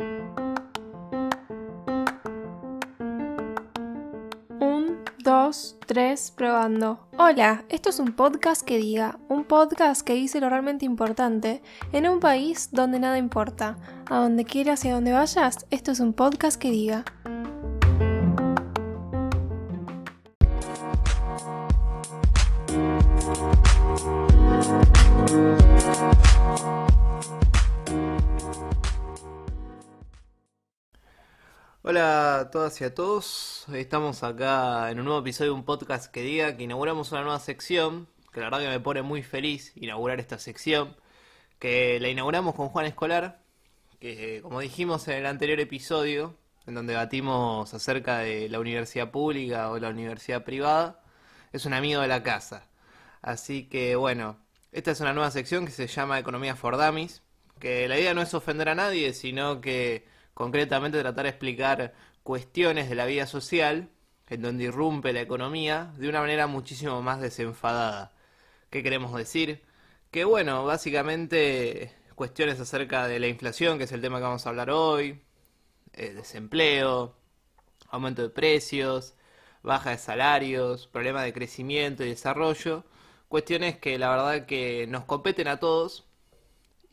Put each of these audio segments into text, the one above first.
Un, dos, tres, probando. Hola, esto es un podcast que diga, un podcast que dice lo realmente importante en un país donde nada importa. A donde quieras y a donde vayas, esto es un podcast que diga. A todas y a todos, estamos acá en un nuevo episodio de un podcast que diga que inauguramos una nueva sección, que la verdad que me pone muy feliz inaugurar esta sección, que la inauguramos con Juan Escolar, que como dijimos en el anterior episodio, en donde debatimos acerca de la universidad pública o la universidad privada, es un amigo de la casa. Así que bueno, esta es una nueva sección que se llama Economía for Dummies, que la idea no es ofender a nadie, sino que concretamente tratar de explicar cuestiones de la vida social en donde irrumpe la economía de una manera muchísimo más desenfadada. ¿Qué queremos decir? Que bueno, básicamente cuestiones acerca de la inflación, que es el tema que vamos a hablar hoy, eh, desempleo, aumento de precios, baja de salarios, problema de crecimiento y desarrollo, cuestiones que la verdad que nos competen a todos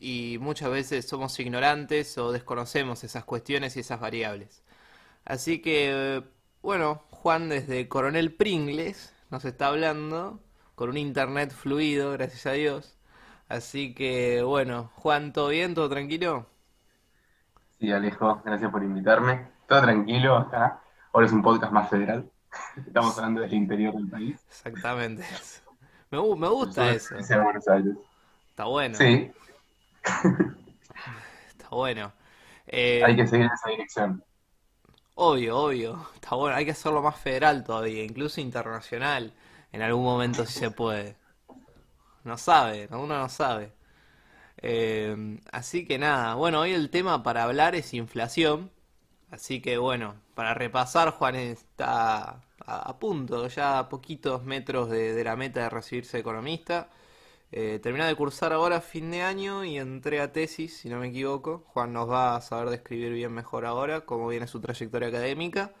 y muchas veces somos ignorantes o desconocemos esas cuestiones y esas variables. Así que, bueno, Juan desde Coronel Pringles nos está hablando con un internet fluido, gracias a Dios. Así que, bueno, Juan, ¿todo bien? ¿Todo tranquilo? Sí, Alejo, gracias por invitarme. Todo tranquilo acá. Ahora es un podcast más federal. Estamos hablando del interior del país. Exactamente. Me, me gusta eso. Está bueno. Sí, Está bueno. Eh, hay que seguir esa dirección. Obvio, obvio. Está bueno. Hay que hacerlo más federal todavía, incluso internacional. En algún momento si se puede. No sabe, uno no sabe. Eh, así que nada, bueno, hoy el tema para hablar es inflación. Así que bueno, para repasar, Juan está a, punto, ya a poquitos metros de, de la meta de recibirse economista. Eh, terminé de cursar ahora fin de año y entré a tesis, si no me equivoco. Juan nos va a saber describir bien mejor ahora cómo viene su trayectoria académica.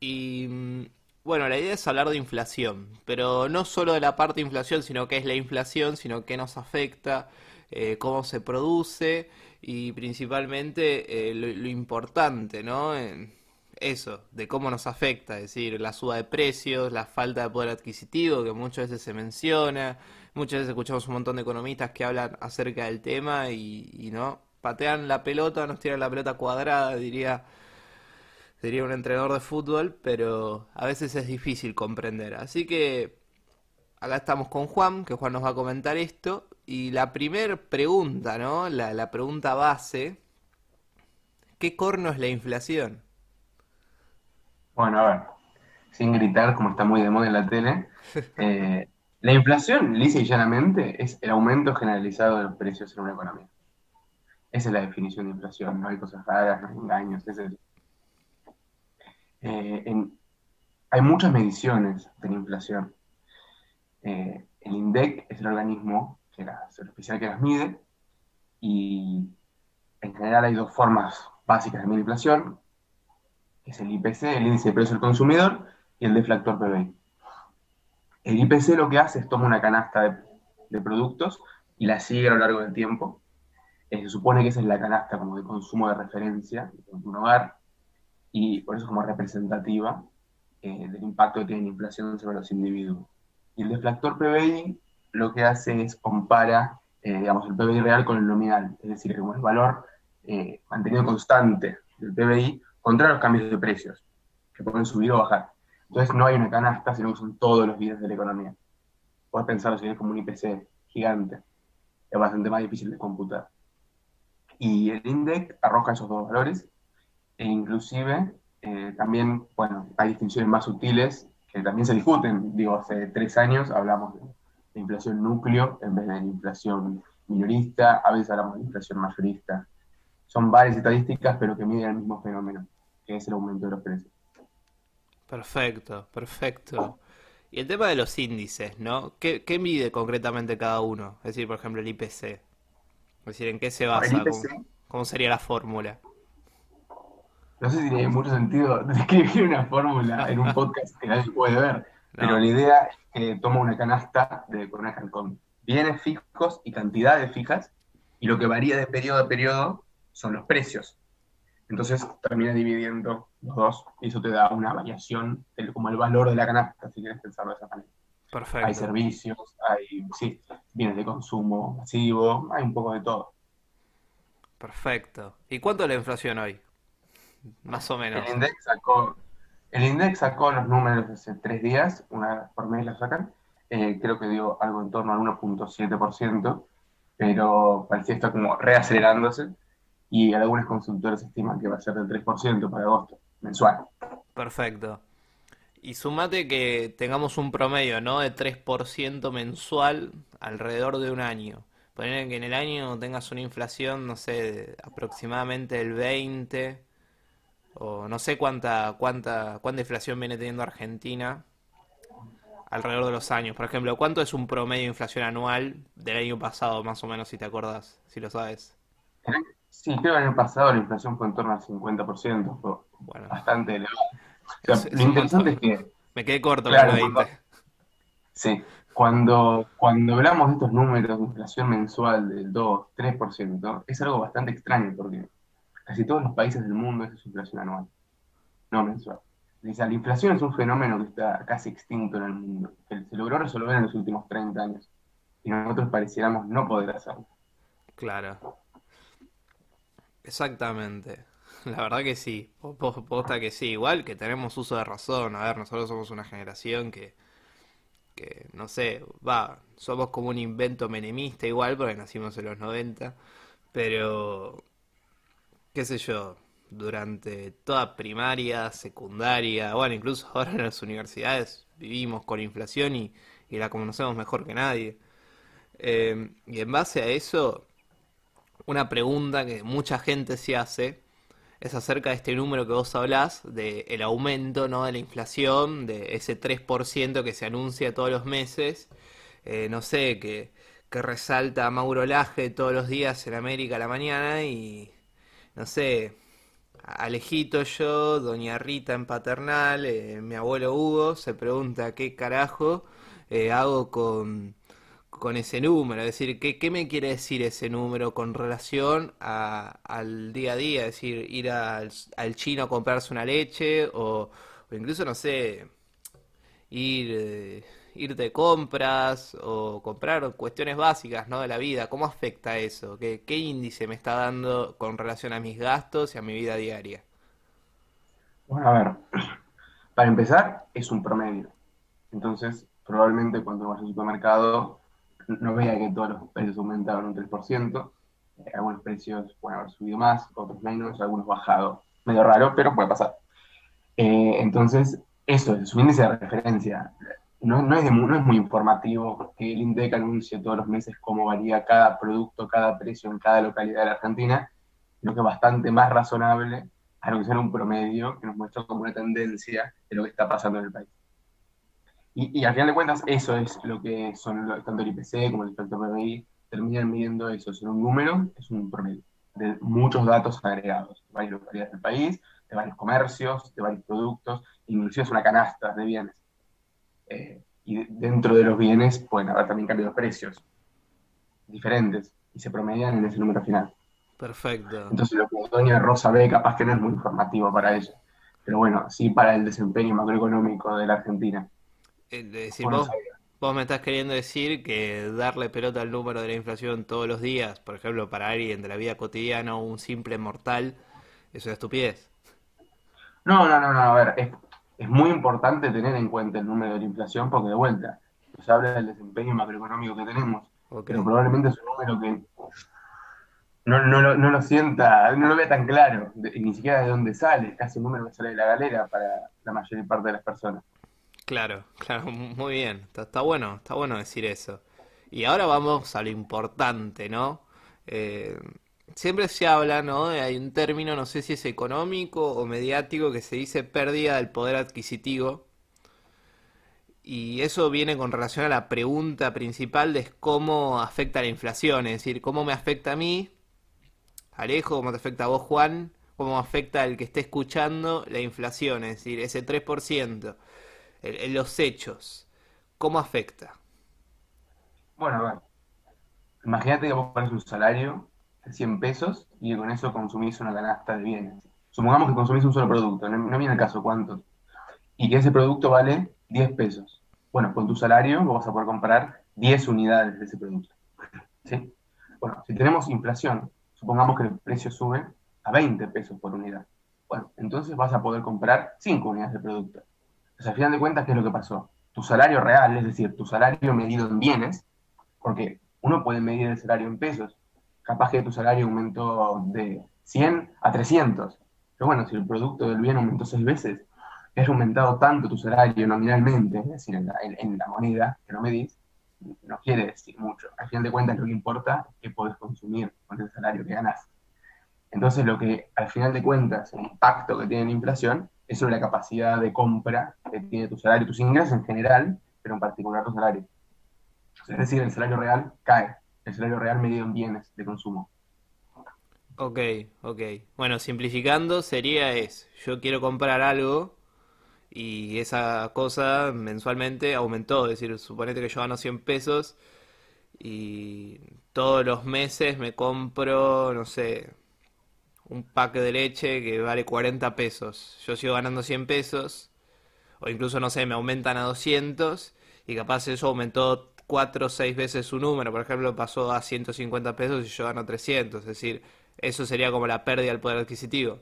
Y mm, bueno, la idea es hablar de inflación, pero no solo de la parte de inflación, sino qué es la inflación, sino qué nos afecta, eh, cómo se produce y principalmente eh, lo, lo, importante, ¿no? eso, de cómo nos afecta, es decir, la suba de precios, la falta de poder adquisitivo que muchas veces se menciona, muchas veces escuchamos un montón de economistas que hablan acerca del tema y, no, patean la pelota, nos tiran la pelota cuadrada, diría, diría un entrenador de fútbol, pero a veces es difícil comprender. Así que acá estamos con Juan, que Juan nos va a comentar esto, y la primera pregunta, ¿no? La, la pregunta base, ¿qué corno es la inflación? Bueno, a ver, sin gritar, como está muy de moda en la tele, eh, la inflación, lisa y llanamente, es el aumento generalizado de los precios en una economía. Esa es la definición de inflación, no hay cosas raras, no hay engaños. Eh, hay muchas mediciones de la inflación. Eh, el INDEC es el organismo que oficial que las mide y en general hay dos formas básicas de medir inflación, es el IPC, el índice de precio del consumidor, y el deflactor PBI. El IPC lo que hace es toma una canasta de, productos y la sigue a lo largo del tiempo. Eh, se supone que esa es la canasta como de consumo de referencia de un hogar y por eso es como representativa eh, del impacto que tiene la inflación sobre los individuos. Y el deflactor PBI lo que hace es compara, eh, digamos, el PBI real con el nominal, es decir, como el valor mantenido constante del PBI contra los cambios de precios, que pueden subir o bajar. Entonces no hay una canasta, sino que son todos los bienes de la economía. Puedes pensarlo si como un IPC gigante. Es bastante más difícil de computar. Y el INDEC arroja esos dos valores e inclusive eh, también, bueno, hay distinciones más sutiles que también se discuten. Digo, hace tres años hablamos de, de inflación núcleo en vez de inflación minorista, a veces hablamos de inflación mayorista son varias estadísticas, pero que miden el mismo fenómeno, que es el aumento de los precios. Perfecto, perfecto. Y el tema de los índices, ¿no? ¿Qué, mide concretamente cada uno? Es decir, por ejemplo, el IPC. Es decir, ¿en qué se basa? ¿Cómo, sería la fórmula? no sé si tiene mucho sentido describir una fórmula en un podcast que nadie puede ver, pero la idea es que toma una canasta de, con, con bienes fijos y cantidades fijas, y lo que varía de periodo a periodo son los precios. Entonces termina dividiendo los dos y eso te da una variación como el valor de la canasta, si quieres pensarlo de esa manera. Perfecto. Hay servicios, hay sí, bienes de consumo masivo, hay un poco de todo. Perfecto. ¿Y cuánto es la inflación hoy? Más o menos. El index sacó, el index sacó los números hace tres días, una vez por mes la sacan. Eh, creo que dio algo en torno al 1.7%, pero parecía estar como reacelerándose y algunos consultores estiman que va a ser del 3% para agosto, mensual. Perfecto. Y sumate que tengamos un promedio, ¿no? De 3% mensual alrededor de un año. Poner que en el año tengas una inflación, no sé, aproximadamente del 20, o no sé cuánta, cuánta, cuánta inflación viene teniendo Argentina alrededor de los años. Por ejemplo, ¿cuánto es un promedio de inflación anual del año pasado, más o menos, si te acuerdas, si lo sabes? Sí, creo que el año pasado la inflación fue en torno al 50%, fue bueno. bastante elevado. lo interesante es que... Me quedé corto con el 20. sí, cuando, cuando hablamos de estos números de inflación mensual del 2, 3%, es algo bastante extraño porque casi todos los países del mundo es inflación anual, no mensual. Dice, la inflación es un fenómeno que está casi extinto en el mundo, que se logró resolver en los últimos 30 años y nosotros pareciéramos no poder hacerlo. Claro. Exactamente. La verdad que sí. Posta que sí. Igual que tenemos uso de razón. A ver, nosotros somos una generación que, que no sé, va, somos como un invento menemista igual porque nacimos en los 90. Pero qué sé yo, durante toda primaria, secundaria, bueno, incluso ahora en las universidades vivimos con inflación y, la conocemos mejor que nadie. Eh, y en base a eso, una pregunta que mucha gente se hace es acerca de este número que vos hablás, del el aumento ¿no? de la inflación, de ese 3% que se anuncia todos los meses. Eh, no sé, que, que resalta Mauro Laje todos los días en América a la mañana y no sé, Alejito yo, Doña Rita en paternal, eh, mi abuelo Hugo se pregunta qué carajo eh, hago con, con ese número, es decir, ¿qué, me quiere decir ese número con relación al día a día? Es decir, ir al, al chino a comprarse una leche o, o incluso, no sé, ir... Eh, ir de compras o comprar cuestiones básicas ¿no? de la vida, ¿cómo afecta eso? ¿Qué, ¿Qué índice me está dando con relación a mis gastos y a mi vida diaria? Bueno, a ver, para empezar, es un promedio. Entonces, probablemente cuando vas al supermercado no vea que todos los precios aumentaron un 3%. Eh, algunos precios pueden haber subido más, otros menos, algunos bajado. Medio raro, pero puede pasar. Eh, entonces, eso es un índice de referencia no, no, es no es muy informativo que el INDEC anuncie todos los meses cómo varía cada producto, cada precio en cada localidad de la Argentina, sino que es bastante más razonable anunciar un promedio que nos muestra como una tendencia de lo que está pasando en el país. Y, al final de cuentas, eso es lo que son tanto el IPC como el efecto PBI, terminan midiendo eso, es un número, es un promedio de muchos datos agregados, de varias localidades del país, de varios comercios, de varios productos, inclusive es una canasta de bienes. Eh, y dentro de los bienes pueden haber también cambios de precios diferentes y se promedian en ese número final. Perfecto. Entonces lo que Doña Rosa ve capaz que no es muy informativo para ella, pero bueno, sí para el desempeño macroeconómico de la Argentina. Es decir, vos, vos, me estás queriendo decir que darle pelota al número de la inflación todos los días, por ejemplo, para alguien de la vida cotidiana o un simple mortal, eso es estupidez. No, no, no, no, a ver, es, es muy importante tener en cuenta el número de la inflación porque de vuelta nos habla del desempeño macroeconómico que tenemos, pero probablemente es un número que no, no, no, lo sienta, no lo vea tan claro, ni siquiera de dónde sale, casi un número que sale de la galera para la mayor parte de las personas. Claro, claro, muy bien, está, bueno, está bueno decir eso. Y ahora vamos a lo importante, ¿no? Eh, siempre se habla, ¿no? Hay un término, no sé si es económico o mediático, que se dice pérdida del poder adquisitivo. Y eso viene con relación a la pregunta principal de cómo afecta la inflación, es decir, cómo me afecta a mí, Alejo, cómo te afecta a vos, Juan, cómo afecta al que esté escuchando la inflación, es decir, ese 3%, en los hechos, ¿cómo afecta? Bueno, ver, imagínate que vos pones un salario de 100 pesos y con eso consumís una canasta de bienes. Supongamos que consumís un solo producto, no, no viene el caso cuántos, y que ese producto vale 10 pesos. Bueno, con tu salario vos vas a poder comprar 10 unidades de ese producto. ¿Sí? Bueno, si tenemos inflación, supongamos que el precio sube a 20 pesos por unidad. Bueno, entonces vas a poder comprar 5 unidades de producto. Entonces, al final de cuentas, ¿qué es lo que pasó? Tu salario real, es decir, tu salario medido en bienes, porque uno puede medir el salario en pesos. Capaz que tu salario aumentó de 100 a 300. Pero bueno, si el producto del bien aumentó 6 veces, has aumentado tanto tu salario nominalmente, es decir, en la, en la moneda que no medís, no quiere decir mucho. Al final de cuentas lo que importa es que podés consumir con el salario que ganás. Entonces lo que al final de cuentas, el impacto que tiene la inflación es sobre la capacidad de compra que tiene tu salario, tus ingresos en general, pero en particular tu salario. Es decir, el salario real cae, el salario real medido en bienes de consumo. Ok, ok. Bueno, simplificando sería es, yo quiero comprar algo y esa cosa mensualmente aumentó, es decir, suponete que yo gano 100 pesos y todos los meses me compro, no sé, un pack de leche que vale 40 pesos. Yo sigo ganando 100 pesos, o incluso, no sé, me aumentan a 200 y capaz eso aumentó 4 o 6 veces su número. Por ejemplo, pasó a 150 pesos y yo gano 300. Es decir, eso sería como la pérdida del poder adquisitivo.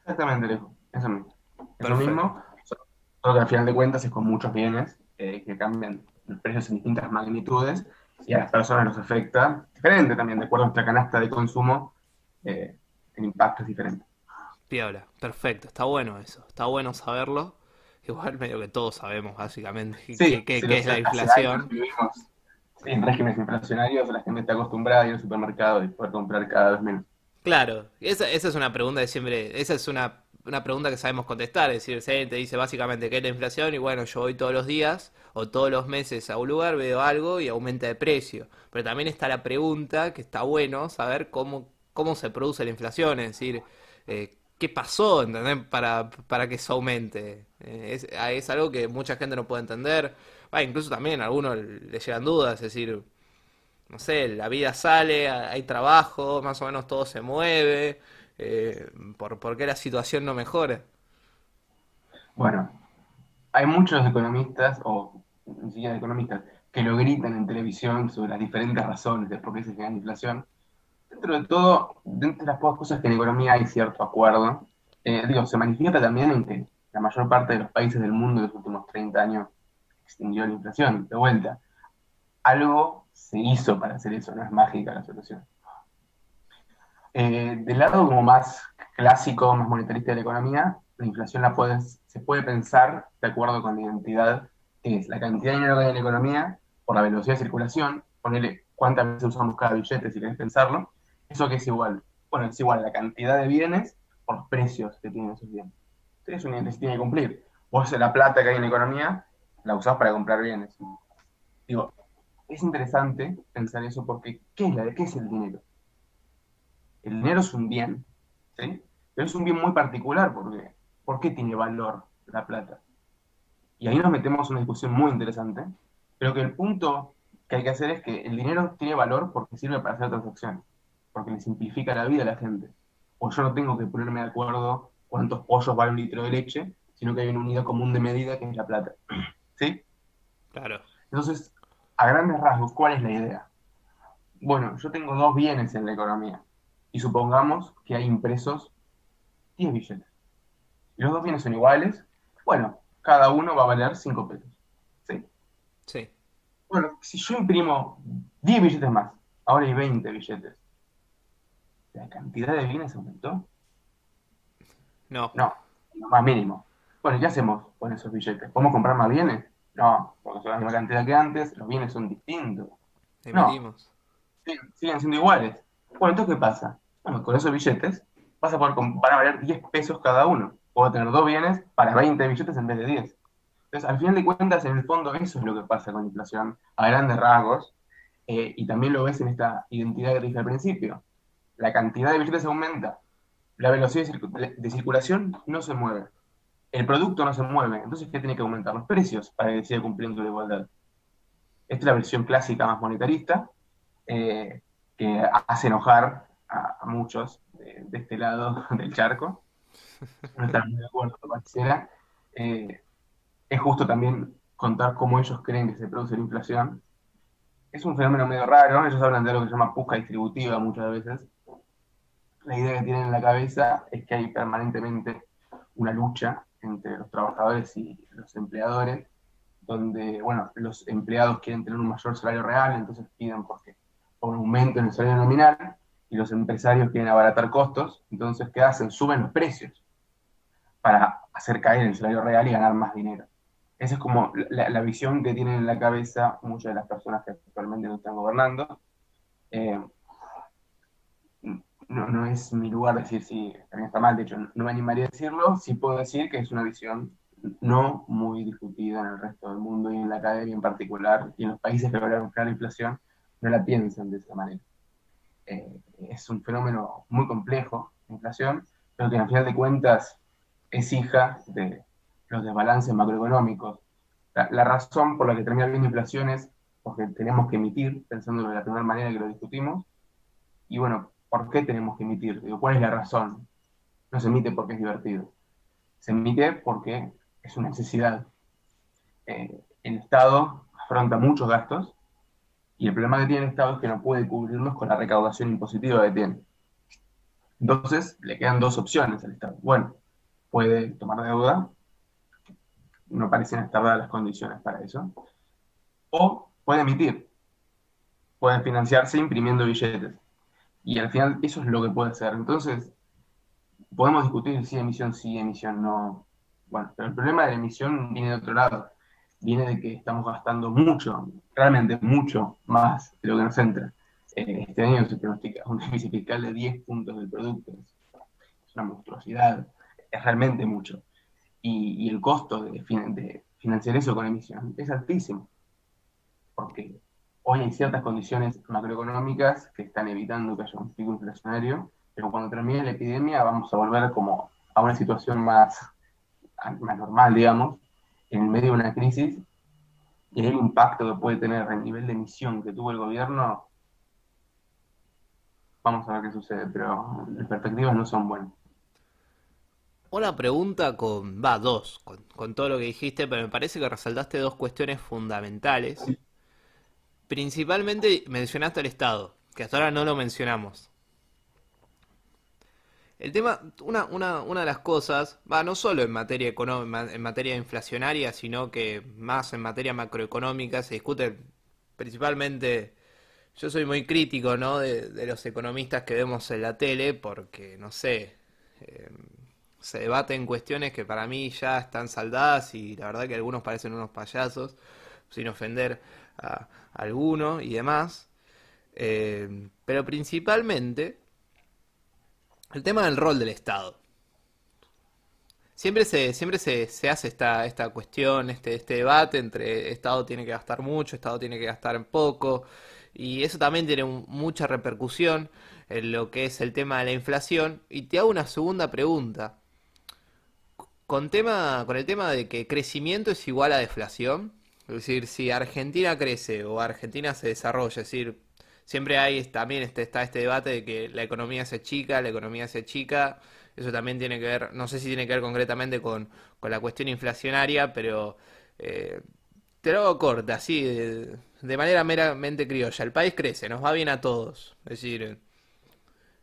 Exactamente, Eso mismo. Es lo mismo, solo que al final de cuentas es con muchos bienes eh, que cambian los precios en distintas magnitudes y a las personas nos afecta diferente también, de acuerdo a nuestra canasta de consumo, eh, el impacto es diferente. Piola, perfecto, está bueno eso, está bueno saberlo. Igual medio que todos sabemos básicamente qué, es la inflación. en regímenes inflacionarios la gente está acostumbrada a ir al supermercado y poder comprar cada vez menos. Claro, esa, esa es una pregunta de siempre, esa es una una pregunta que sabemos contestar, es decir, se te dice básicamente qué es la inflación y bueno, yo voy todos los días o todos los meses a un lugar, veo algo y aumenta de precio. Pero también está la pregunta, que está bueno saber cómo, cómo se produce la inflación, es decir, eh, qué pasó Para, para que eso aumente. Eh, es, ah, es, algo que mucha gente no puede entender. incluso también a algunos le llegan dudas, es decir, no sé, la vida sale, hay trabajo, más o menos todo se mueve eh, por, qué la situación no mejora. Bueno, hay muchos economistas, o ni siquiera economistas, que lo gritan en televisión sobre las diferentes razones de por qué se genera inflación. Dentro de todo, dentro de las pocas cosas que en economía hay cierto acuerdo, eh, digo, se manifiesta también en que la mayor parte de los países del mundo en los últimos 30 años extinguió la inflación. De vuelta, algo se hizo para hacer eso, no es mágica la solución. Eh, del lado como más clásico, más monetarista de la economía, la inflación la puedes, se puede pensar de acuerdo con la identidad, que es la cantidad de dinero que hay en la economía por la velocidad de circulación, ponerle cuántas veces usamos cada billete si querés pensarlo, eso que es igual. Bueno, es igual la cantidad de bienes por los precios que tienen esos bienes. Entonces un índice tiene que cumplir. Vos la plata que hay en la economía la usás para comprar bienes. Digo, es interesante pensar eso porque ¿qué es, la, ¿qué es el dinero? El dinero es un bien, ¿sí? Pero es un bien muy particular porque ¿por qué tiene valor la plata? Y ahí nos metemos en una discusión muy interesante. Pero que el punto que hay que hacer es que el dinero tiene valor porque sirve para hacer transacciones, porque le simplifica la vida a la gente. O yo no tengo que ponerme de acuerdo cuántos pollos vale un litro de leche, sino que hay una unidad común de medida que es la plata. ¿Sí? Claro. Entonces, a grandes rasgos, ¿cuál es la idea? Bueno, yo tengo dos bienes en la economía y supongamos que hay impresos 10 billetes. Y los dos bienes son iguales, bueno, cada uno va a valer 5 pesos. ¿Sí? Sí. Bueno, si yo imprimo 10 billetes más, ahora hay 20 billetes, ¿la cantidad de bienes aumentó? No. No, más mínimo. Bueno, ¿qué hacemos con esos billetes? ¿Podemos comprar más bienes? No, porque son la misma cantidad que antes, los bienes son distintos. No, siguen siendo iguales. Bueno, entonces, ¿qué pasa? Bueno, con esos billetes vas a poder, van a valer 10 pesos cada uno. O a tener dos bienes para 20 billetes en vez de 10. Entonces, al final de cuentas, en el fondo, eso es lo que pasa con la inflación a grandes rasgos. Eh, y también lo ves en esta identidad que dije al principio. La cantidad de billetes aumenta, la velocidad de circulación no se mueve. El producto no se mueve. Entonces, ¿qué tiene que aumentar? Los precios para que siga cumpliendo la igualdad. Esta es la versión clásica más monetarista, eh, que hace enojar a, muchos de, este lado del charco. No están muy de acuerdo, pareciera. Eh, es justo también contar cómo ellos creen que se produce la inflación. Es un fenómeno medio raro, ellos hablan de algo que se llama pusca distributiva muchas veces, la idea que tienen en la cabeza es que hay permanentemente una lucha entre los trabajadores y los empleadores, donde, bueno, los empleados quieren tener un mayor salario real, entonces piden porque, por un aumento en el salario nominal, y los empresarios quieren abaratar costos, entonces, ¿qué hacen? Suben los precios para hacer caer el salario real y ganar más dinero. Esa es como la, visión que tienen en la cabeza muchas de las personas que actualmente no están gobernando. Eh, no, no es mi lugar decir si también está mal, de hecho no me animaría a decirlo, sí puedo decir que es una visión no muy discutida en el resto del mundo y en la academia en particular, y en los países que lograron crear la inflación, no la piensan de esa manera. Eh, es un fenómeno muy complejo, la inflación, pero que al final de cuentas es hija de los desbalances macroeconómicos. La, la razón por la que termina habiendo inflación es porque tenemos que emitir, pensando de la primera manera que lo discutimos, y bueno, ¿por qué tenemos que emitir? ¿Cuál es la razón? No se emite porque es divertido. Se emite porque es una necesidad. Eh, el Estado afronta muchos gastos y el problema que tiene el Estado es que no puede cubrirlos con la recaudación impositiva que tiene. Entonces, le quedan dos opciones al Estado. Bueno, puede tomar deuda, no parecen estar dadas las condiciones para eso, o puede emitir, puede financiarse imprimiendo billetes. Y al final eso es lo que puede ser. Entonces, podemos discutir si emisión sí, emisión no. Bueno, pero el problema de la emisión viene de otro lado. Viene de que estamos gastando mucho, realmente mucho más de lo que nos entra. Eh, este año se pronostica un déficit fiscal de 10 puntos del producto. Es una monstruosidad, es realmente mucho. Y, el costo de, de financiar eso con emisión es altísimo. Porque Hoy hay ciertas condiciones macroeconómicas que están evitando que haya un pico inflacionario, pero cuando termine la epidemia vamos a volver como a una situación más, más normal, digamos, en medio de una crisis, y el impacto que puede tener el nivel de emisión que tuvo el gobierno, vamos a ver qué sucede, pero las perspectivas no son buenas. Una pregunta con, va, dos, con, todo lo que dijiste, pero me parece que resaltaste dos cuestiones fundamentales. Principalmente mencionaste el Estado, que hasta ahora no lo mencionamos. El tema, una, una, una de las cosas, va no solo en materia en materia inflacionaria, sino que más en materia macroeconómica se discute principalmente. Yo soy muy crítico, ¿no? De, los economistas que vemos en la tele, porque no sé, eh, se debaten cuestiones que para mí ya están saldadas y la verdad que algunos parecen unos payasos, sin ofender a, alguno y demás. Eh, pero principalmente el tema del rol del Estado. Siempre se, siempre se, hace esta, esta cuestión, este, este debate entre Estado tiene que gastar mucho, Estado tiene que gastar poco, y eso también tiene mucha repercusión en lo que es el tema de la inflación. Y te hago una segunda pregunta. Con, tema, con el tema de que crecimiento es igual a deflación, es decir, si Argentina crece o Argentina se desarrolla, es decir, siempre hay también este, está este debate de que la economía se chica, la economía se chica, eso también tiene que ver, no sé si tiene que ver concretamente con, la cuestión inflacionaria, pero eh, te lo hago corta, así, de, manera meramente criolla. El país crece, nos va bien a todos. Es decir,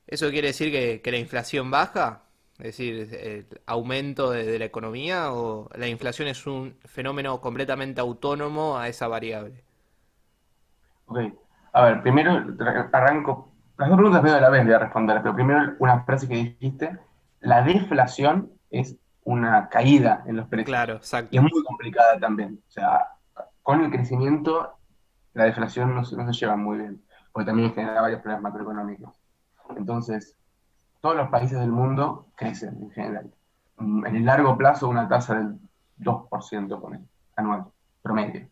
¿eso quiere decir que, que la inflación baja? Es decir, el aumento de, la economía o la inflación es un fenómeno completamente autónomo a esa variable. Ok, a ver, primero arranco, las dos preguntas medio de la vez voy a responder, pero primero una frase que dijiste, la deflación es una caída en los precios. Claro, exacto. Y es muy complicada también. O sea, con el crecimiento, la deflación no, no se lleva muy bien, porque también genera varios problemas macroeconómicos. Entonces, todos los países del mundo crecen en general. Mm, en el largo plazo una tasa del 2% anual, promedio.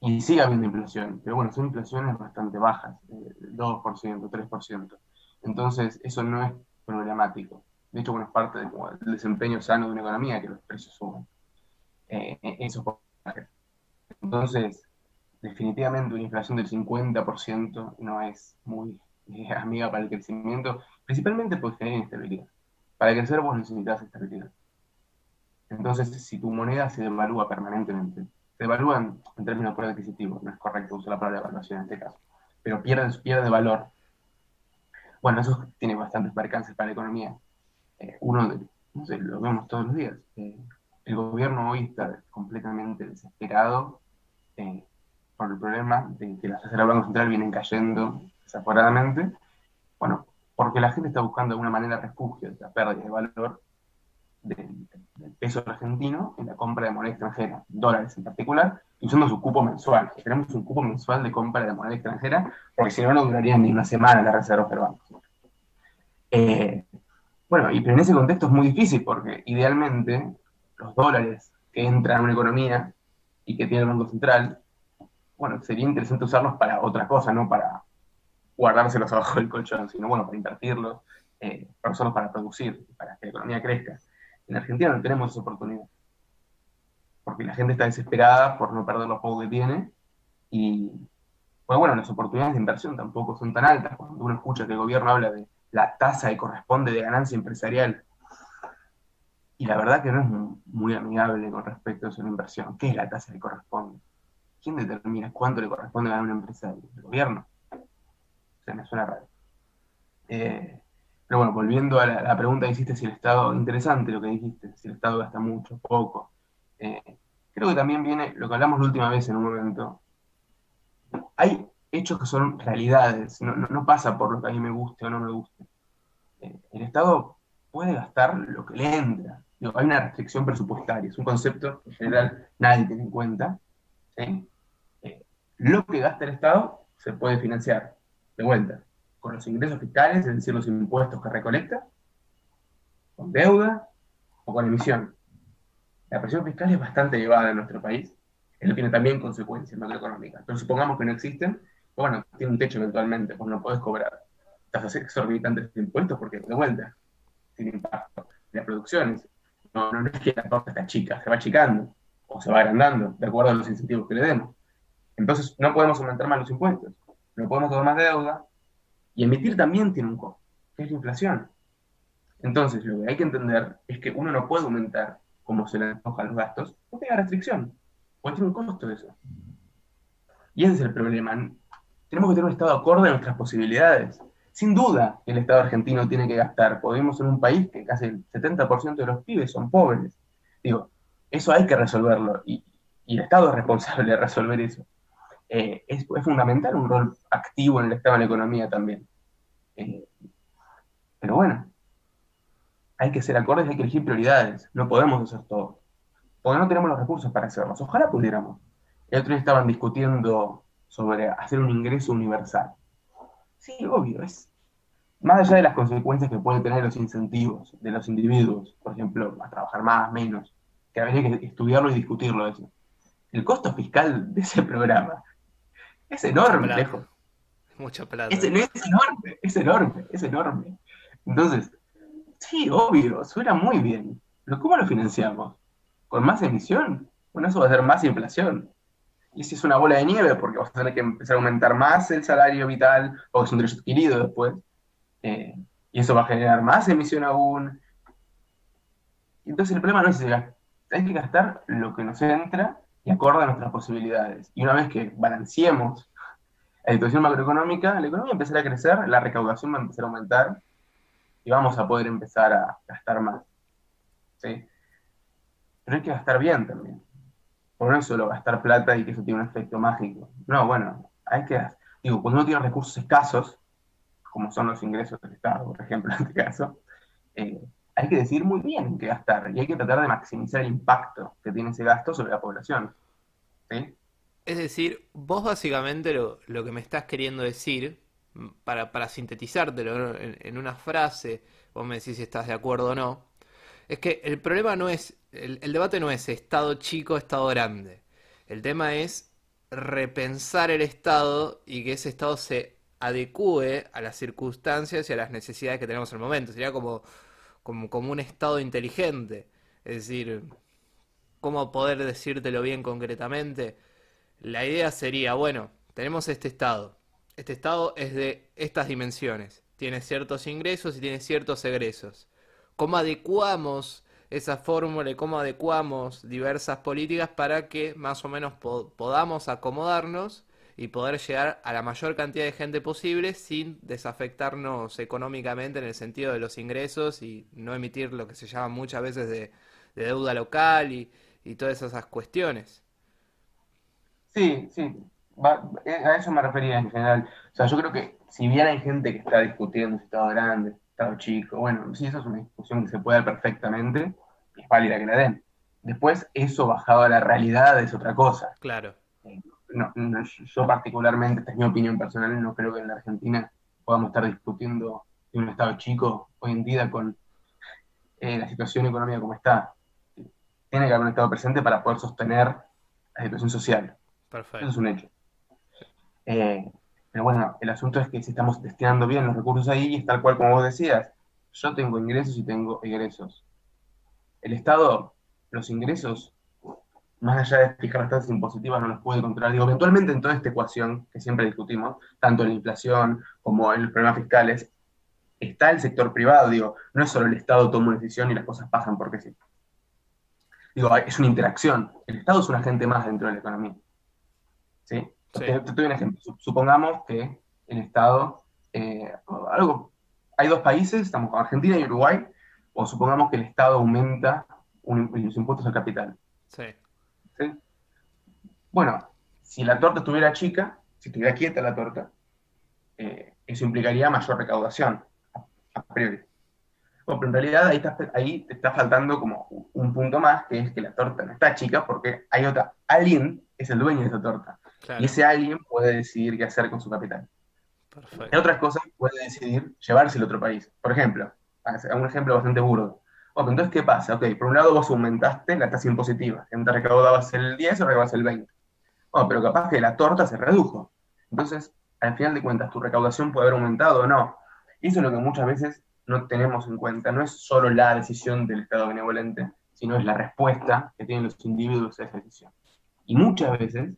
Y sigue habiendo inflación, pero bueno, son inflaciones bastante bajas, 2%, 3%. Entonces, eso no es problemático. De hecho, bueno, es parte del desempeño sano de una economía que los precios suben. Eh, eso Entonces, definitivamente una inflación del 50% no es muy eh, amiga para el crecimiento, principalmente porque genera inestabilidad. Para crecer vos necesitas estabilidad. Entonces, si tu moneda se devalúa permanentemente, se devalúa en, términos de poder adquisitivo, no es correcto usar la palabra devaluación en este caso, pero pierde, pierde valor. Bueno, eso tiene bastantes percances para la economía. Eh, uno, lo vemos todos los días. Eh, el gobierno hoy está completamente desesperado eh, por el problema de que las tasas del Banco Central vienen cayendo desaforadamente. Bueno, porque la gente está buscando de alguna manera refugio de la pérdida de valor del, peso argentino en la compra de moneda extranjera, dólares en particular, usando su cupo mensual. Tenemos un cupo mensual de compra de moneda extranjera, porque si no, no duraría ni una semana la reserva banco. Eh, bueno, y, pero en ese contexto es muy difícil, porque idealmente los dólares que entran a una economía y que tiene el Banco Central, bueno, sería interesante usarlos para otra cosa, no para guardárselos abajo del colchón, sino bueno, para invertirlos, eh, para usarlos para producir, para que la economía crezca. En Argentina no tenemos esa oportunidad. Porque la gente está desesperada por no perder los pocos que tiene. Y, pues bueno, las oportunidades de inversión tampoco son tan altas. Cuando uno escucha que el gobierno habla de la tasa que corresponde de ganancia empresarial, y la verdad que no es muy amigable con respecto a su inversión. ¿Qué es la tasa que corresponde? ¿Quién determina cuánto le corresponde a una empresa? ¿El gobierno? Sea, me suena raro. Eh, pero bueno, volviendo a la, pregunta que hiciste, si el Estado, interesante lo que dijiste, si el Estado gasta mucho, poco. Eh, creo que también viene lo que hablamos la última vez en un momento. Hay hechos que son realidades, no, pasa por lo que a mí me guste o no me guste. Eh, el Estado puede gastar lo que le entra. hay una restricción presupuestaria, es un concepto que en general nadie tiene en cuenta. Lo que gasta el Estado se puede financiar, de vuelta, con los ingresos fiscales, es decir, los impuestos que recolecta, con deuda o con emisión. La presión fiscal es bastante elevada en nuestro país. Eso tiene también consecuencias macroeconómicas. Pero supongamos que no existen, pues bueno, tiene un techo eventualmente, pues no puedes cobrar tasas exorbitantes de impuestos porque de vuelta tiene impacto en las producciones. No, no, es que la torta está chica, se va achicando o se va agrandando de acuerdo a los incentivos que le demos. Entonces no podemos aumentar más los impuestos, no podemos tomar más deuda, y emitir también tiene un costo, que es la inflación. Entonces, lo que hay que entender es que uno no puede aumentar como se le antoja los gastos, porque hay restricción, porque tiene un costo eso. Y ese es el problema. Tenemos que tener un Estado acorde a nuestras posibilidades. Sin duda, el Estado argentino tiene que gastar. Podemos en un país que casi el 70% de los pibes son pobres. Digo, eso hay que resolverlo y, el Estado es responsable de resolver eso. Eh, es, fundamental un rol activo en el Estado de la economía también. Eh, pero bueno, hay que ser acordes, hay que elegir prioridades, no podemos hacer todo, porque no tenemos los recursos para hacerlos, ojalá pudiéramos. El otro día estaban discutiendo sobre hacer un ingreso universal. Sí, obvio, es más allá de las consecuencias que pueden tener los incentivos de los individuos, por ejemplo, a trabajar más, menos, que habría que estudiarlo y discutirlo eso. El costo fiscal de ese programa es enorme, lejos. Mucha plata. Es, es enorme, es enorme, es enorme. Entonces, sí, obvio, suena muy bien. Pero ¿cómo lo financiamos? ¿Con más emisión? Bueno, eso va a ser más inflación. Y si es una bola de nieve, porque vas a tener que empezar a aumentar más el salario vital, o es un derecho adquirido después. Eh, y eso va a generar más emisión aún. Entonces el problema no es ese, hay que gastar lo que nos entra y acorde a nuestras posibilidades. Y una vez que balanceemos la situación macroeconómica, la economía empezará a crecer, la recaudación va a empezar a aumentar y vamos a poder empezar a gastar más. ¿sí? Pero hay que gastar bien también. Por no solo gastar plata y que eso tiene un efecto mágico. No, bueno, hay que, digo, cuando uno tiene recursos escasos, como son los ingresos del Estado, por ejemplo, en este caso, eh, hay que decidir muy bien qué gastar y hay que tratar de maximizar el impacto que tiene ese gasto sobre la población. Es decir, vos básicamente lo, que me estás queriendo decir, para, para sintetizártelo en, una frase, vos me decís si estás de acuerdo o no, es que el problema no es, el, el debate no es Estado chico, Estado grande. El tema es repensar el Estado y que ese Estado se adecue a las circunstancias y a las necesidades que tenemos en el momento. Sería como, como, como un estado inteligente. Es decir, ¿cómo poder decírtelo bien concretamente? La idea sería, bueno, tenemos este estado. Este estado es de estas dimensiones. Tiene ciertos ingresos y tiene ciertos egresos. ¿Cómo adecuamos esa fórmula y cómo adecuamos diversas políticas para que más o menos podamos acomodarnos y poder llegar a la mayor cantidad de gente posible sin desafectarnos económicamente en el sentido de los ingresos y no emitir lo que se llama muchas veces de, deuda local y, todas esas cuestiones. Sí, sí, eh, a eso me refería en general. O sea, yo creo que si bien hay gente que está discutiendo si estado grande, estado chico, bueno, sí, eso es una discusión que se puede dar perfectamente, es válida que la den. Después, eso bajado a la realidad es otra cosa. Claro. Eh, no, yo particularmente, esta es mi opinión personal, no creo que en la Argentina podamos estar discutiendo de un Estado chico hoy en día con eh, la situación económica como está. Tiene que haber un Estado presente para poder sostener la situación social. Perfecto. Eso es un hecho. Eh, pero bueno, el asunto es que si estamos destinando bien los recursos ahí, es tal cual como vos decías, yo tengo ingresos y tengo egresos. El Estado, los ingresos más allá de fijar las tasas impositivas, no los puede controlar. Digo, eventualmente en toda esta ecuación que siempre discutimos, tanto en la inflación como en los problemas fiscales, está el sector privado. Digo, no es solo el Estado toma una decisión y las cosas pasan porque sí. Digo, es una interacción. El Estado es un agente más dentro de la economía. ¿Sí? Te, doy un ejemplo. Supongamos que el Estado, eh, algo, hay dos países, estamos con Argentina y Uruguay, o supongamos que el Estado aumenta los impuestos al capital. Sí. Bueno, si la torta estuviera chica, si estuviera quieta la torta, eh, eso implicaría mayor recaudación, a, priori. Bueno, pero en realidad ahí, ahí te está faltando como un punto más, que es que la torta no está chica porque hay otra, alguien es el dueño de esa torta. Y ese alguien puede decidir qué hacer con su capital. En otras cosas puede decidir llevarse al otro país. Por ejemplo, un ejemplo bastante burdo. Ok, entonces, ¿qué pasa? Ok, por un lado vos aumentaste la tasa impositiva. Antes recaudabas el 10 o recaudabas el 20. Oh, pero capaz que la torta se redujo. Entonces, al final de cuentas, tu recaudación puede haber aumentado o no. Y eso es lo que muchas veces no tenemos en cuenta. No es solo la decisión del Estado benevolente, sino es la respuesta que tienen los individuos a esa decisión. Y muchas veces,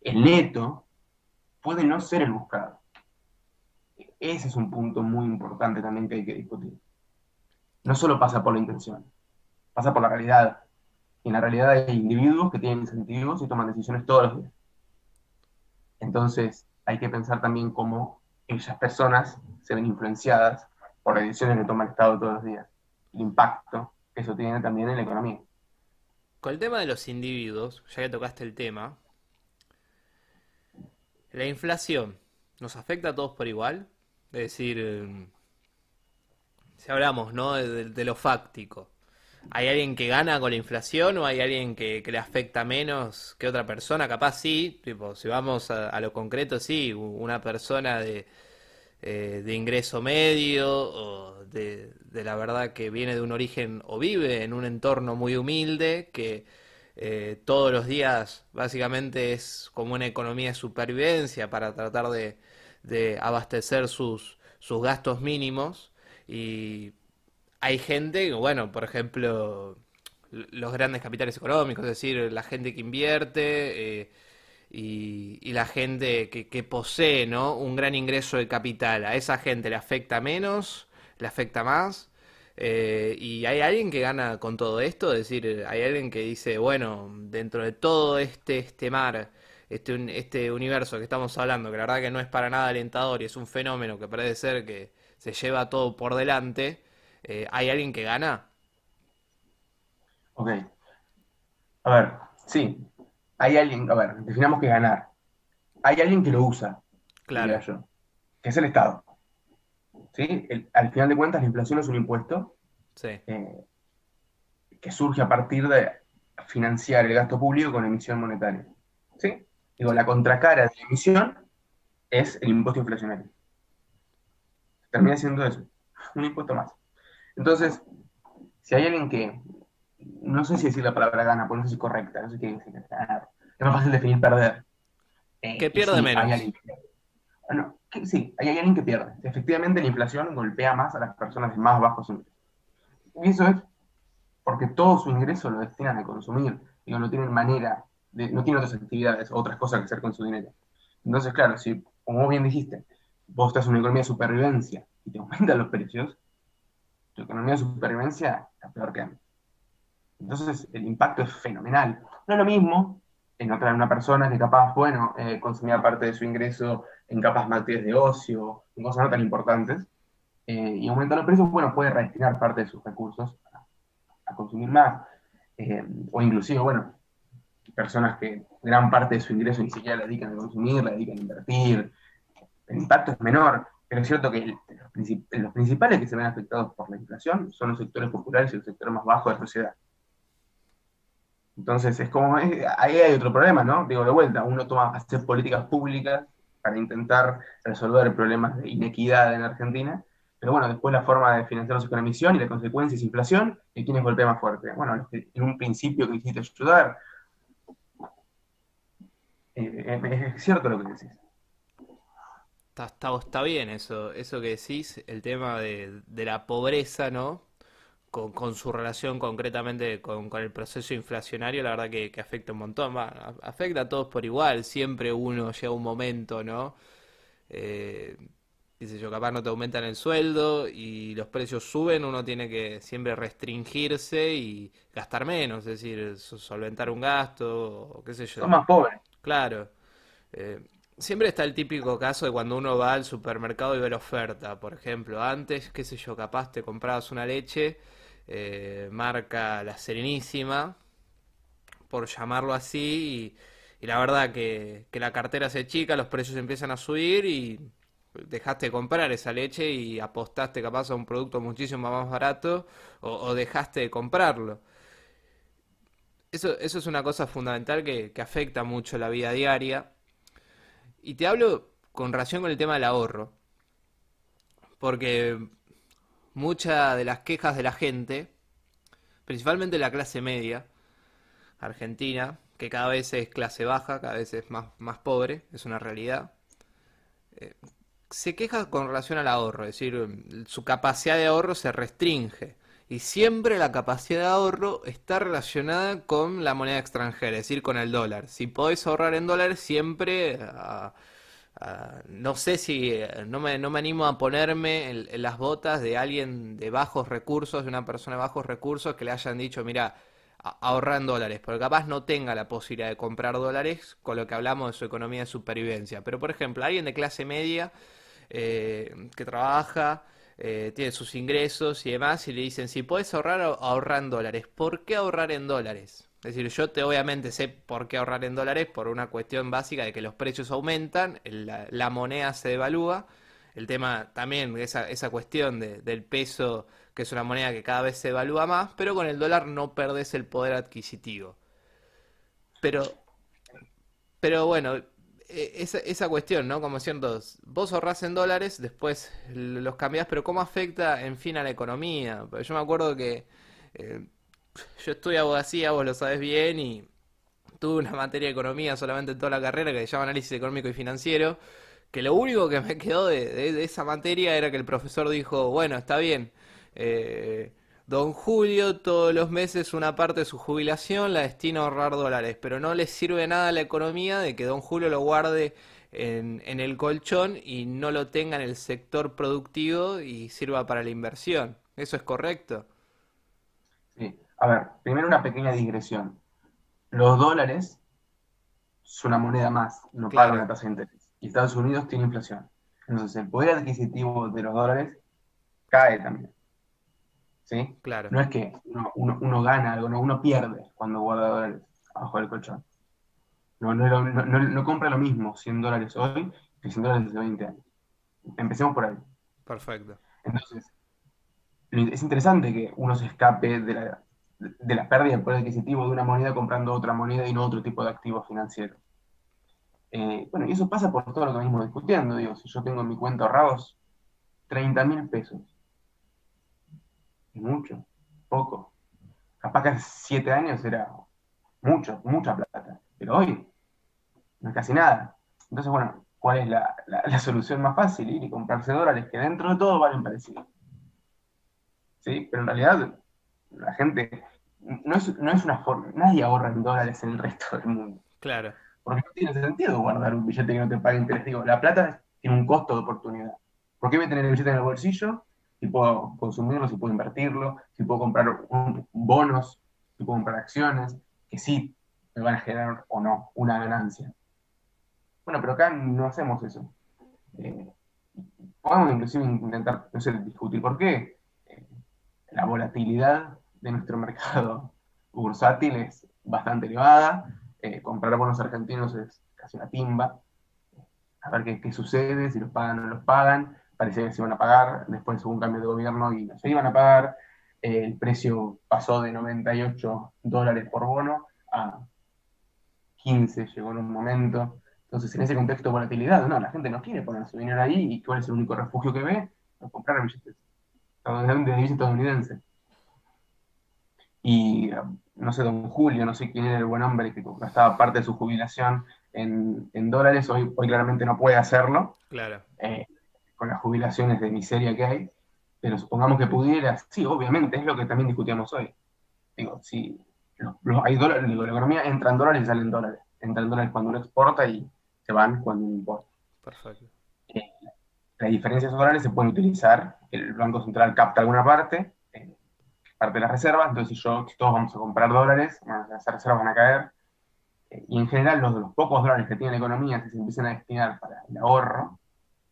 el neto puede no ser el buscado. Ese es un punto muy importante también que hay que discutir no solo pasa por la intención, pasa por la realidad. Y en la realidad hay individuos que tienen incentivos y toman decisiones todos los días. Entonces hay que pensar también cómo esas personas se ven influenciadas por las decisiones que toma el Estado todos los días. El impacto que eso tiene también en la economía. Con el tema de los individuos, ya que tocaste el tema, la inflación nos afecta a todos por igual. Es decir, si hablamos, ¿no? De, lo fáctico. ¿Hay alguien que gana con la inflación o hay alguien que, le afecta menos que otra persona? Capaz sí, tipo, si vamos a, lo concreto, sí, una persona de, eh, de ingreso medio o de, de, la verdad que viene de un origen o vive en un entorno muy humilde que eh, todos los días básicamente es como una economía de supervivencia para tratar de, de abastecer sus, sus gastos mínimos y hay gente, bueno, por ejemplo, los grandes capitales económicos, es decir, la gente que invierte eh, y, la gente que, posee ¿no? un gran ingreso de capital. A esa gente le afecta menos, le afecta más. Eh, y hay alguien que gana con todo esto, es decir, hay alguien que dice, bueno, dentro de todo este, este mar, este, este universo que estamos hablando, que la verdad que no es para nada alentador y es un fenómeno que parece ser que se lleva todo por delante, eh, ¿hay alguien que gana? Ok. A ver, sí. Hay alguien, a ver, definamos que ganar. Hay alguien que lo usa, claro. que es el Estado. ¿Sí? al final de cuentas, la inflación es un impuesto sí. Eh, que surge a partir de financiar el gasto público con emisión monetaria. ¿Sí? Digo, la contracara de la emisión es el impuesto inflacionario termina siendo eso, un impuesto más. Entonces, si hay alguien que, no sé si decir la palabra gana, pues no sé si es correcta, no sé qué decir ganar. Es más fácil definir perder. Eh, que pierde menos. bueno, sí, hay alguien que pierde. Efectivamente, la inflación golpea más a las personas de más bajos ingresos. Y eso es porque todo su ingreso lo destinan a consumir. Digo, no tienen manera, de, no tienen otras actividades, otras cosas que hacer con su dinero. Entonces, claro, si, como bien dijiste, vos estás en una economía de supervivencia y te aumentan los precios, tu economía de supervivencia está peor que antes. Entonces, el impacto es fenomenal. No es lo mismo en otra una persona que capaz, bueno, eh, consumía parte de su ingreso en capas materias de ocio, en cosas no tan importantes, eh, y aumenta los precios, bueno, puede redestinar parte de sus recursos a, consumir más. Eh, o inclusive, bueno, personas que gran parte de su ingreso ni siquiera la dedican a consumir, la dedican a invertir. El impacto es menor, pero es cierto que los, principales que se ven afectados por la inflación son los sectores populares y los sectores más bajos de la sociedad. Entonces, es como, ahí hay otro problema, ¿no? Digo, de vuelta, uno toma hacer políticas públicas para intentar resolver problemas de inequidad en Argentina, pero bueno, después la forma de financiarlos con emisión y la consecuencia es inflación, ¿y quién es golpea más fuerte? Bueno, en un principio que quisiste ayudar, eh, eh, es cierto lo que decís. Está, está, bien eso, eso que decís, el tema de, de la pobreza, ¿no? con, su relación concretamente con, el proceso inflacionario, la verdad que, afecta un montón. afecta a todos por igual, siempre uno llega un momento, ¿no? Eh, dice yo, capaz no te aumentan el sueldo y los precios suben, uno tiene que siempre restringirse y gastar menos, es decir, solventar un gasto, o qué sé yo. Son más pobres. Claro. Eh, siempre está el típico caso de cuando uno va al supermercado y ve la oferta. Por ejemplo, antes, qué sé yo, capaz te comprabas una leche eh, marca La Serenísima, por llamarlo así, y, la verdad que, la cartera se chica, los precios empiezan a subir y dejaste de comprar esa leche y apostaste capaz a un producto muchísimo más barato o, dejaste de comprarlo. Eso, eso, es una cosa fundamental que, que, afecta mucho la vida diaria. Y te hablo con relación con el tema del ahorro. Porque muchas de las quejas de la gente, principalmente la clase media argentina, que cada vez es clase baja, cada vez es más, más pobre, es una realidad, eh, se queja con relación al ahorro, es decir, su capacidad de ahorro se restringe. Y siempre la capacidad de ahorro está relacionada con la moneda extranjera, es decir, con el dólar. Si podés ahorrar en dólares, siempre... Ah, Ah, no sé si eh, no me, no me animo a ponerme en, las botas de alguien de bajos recursos, de una persona de bajos recursos que le hayan dicho, mira, ahorra en dólares, porque capaz no tenga la posibilidad de comprar dólares con lo que hablamos de su economía de supervivencia. Pero, por ejemplo, alguien de clase media eh, que trabaja, eh, tiene sus ingresos y demás, y le dicen, si puedes ahorrar, ahorra en dólares. ¿Por qué ahorrar en dólares? Es decir, yo te obviamente sé por qué ahorrar en dólares por una cuestión básica de que los precios aumentan, la, moneda se devalúa, el tema también, esa, esa cuestión del peso, que es una moneda que cada vez se evalúa más, pero con el dólar no perdés el poder adquisitivo. Pero, pero bueno, esa, esa cuestión, ¿no? Como siento, vos ahorrás en dólares, después los cambiás, pero ¿cómo afecta, en fin, a la economía? Yo me acuerdo que... Eh, yo estudio abogacía, vos lo sabes bien, y tuve una materia de economía solamente en toda la carrera que se llama análisis económico y financiero, que lo único que me quedó de, esa materia era que el profesor dijo, bueno, está bien, eh, don Julio todos los meses una parte de su jubilación la destina a ahorrar dólares, pero no le sirve nada a la economía de que don Julio lo guarde en, en el colchón y no lo tenga en el sector productivo y sirva para la inversión. ¿Eso es correcto? A ver, primero una pequeña digresión. Los dólares son una moneda más, no pagan la tasa de interés. Y Estados Unidos tiene inflación. Entonces, el poder adquisitivo de los dólares cae también. ¿Sí? Claro. No es que uno, gana algo, no, uno pierde cuando guarda dólares abajo del colchón. No, no, no, compra lo mismo 100 dólares hoy que 100 dólares hace 20 años. Empecemos por ahí. Perfecto. Entonces, es interesante que uno se escape de la, de la pérdida de poder adquisitivo de una moneda comprando otra moneda y no otro tipo de activo financiero. Eh, bueno, y eso pasa por todo lo que venimos discutiendo. Digo, si yo tengo en mi cuenta ahorrados 30 mil pesos, mucho, poco. Capaz que hace 7 años era mucho, mucha plata, pero hoy no es casi nada. Entonces, bueno, ¿cuál es la, la- la solución más fácil? Ir y comprarse dólares que dentro de todo valen parecido. ¿Sí? Pero en realidad la gente no es, no es una forma, nadie ahorra en dólares en el resto del mundo. Claro, Porque no tiene sentido guardar un billete que no te pague interés. Digo, la plata tiene un costo de oportunidad. ¿Por qué voy a tener el billete en el bolsillo si puedo consumirlo, si puedo invertirlo, si puedo comprar un- bonos, si puedo comprar acciones, que sí me van a generar o no una ganancia? Bueno, pero acá no hacemos eso. Eh, podemos inclusive intentar, no sé, discutir por qué. Eh, la volatilidad de nuestro mercado bursátil es bastante elevada. Eh, comprar bonos argentinos es casi una timba. A ver qué, qué sucede, si los pagan o no los pagan. Parecía que se iban a pagar, después hubo un cambio de gobierno y no se iban a pagar. Eh, el precio pasó de 98 dólares por bono a 15, llegó en un momento. Entonces, en ese contexto de volatilidad, no, la gente no quiere poner su dinero ahí y cuál es el único refugio que ve, es comprar billetes de divisa estadounidense. Y no sé, don Julio, no sé quién era el buen hombre que gastaba parte de su jubilación en, en dólares, hoy, hoy claramente no puede hacerlo, claro. eh, con las jubilaciones de miseria que hay, pero supongamos que pudiera, sí, obviamente, es lo que también discutíamos hoy. Digo, si los- los- hay dólares, digo, la economía entra en dólares y sale en dólares. Entra en dólares cuando uno exporta y se van cuando uno importa. Perfecto. La diferencia de esos dólares se puede utilizar, el Banco Central capta alguna parte, eh, parte de las reservas, entonces si yo, si todos vamos a comprar dólares, bueno, las reservas van a caer, eh, y en general los, los pocos dólares que tiene la economía, se empiezan a destinar para el ahorro,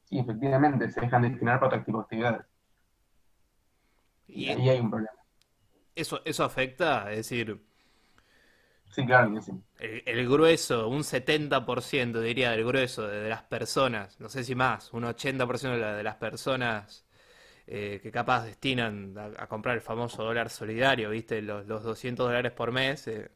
sí, efectivamente, se dejan de destinar para otro tipo de actividades. Y Y ahí hay un problema. eso, eso afecta, es decir, Sí, claro que sí. el, el grueso, un 70% diría del grueso de, de las personas, no sé si más, un 80% de, la- de las personas eh, que capaz destinan a, a comprar el famoso dólar solidario, ¿viste? Los, los 200 dólares por mes, eh,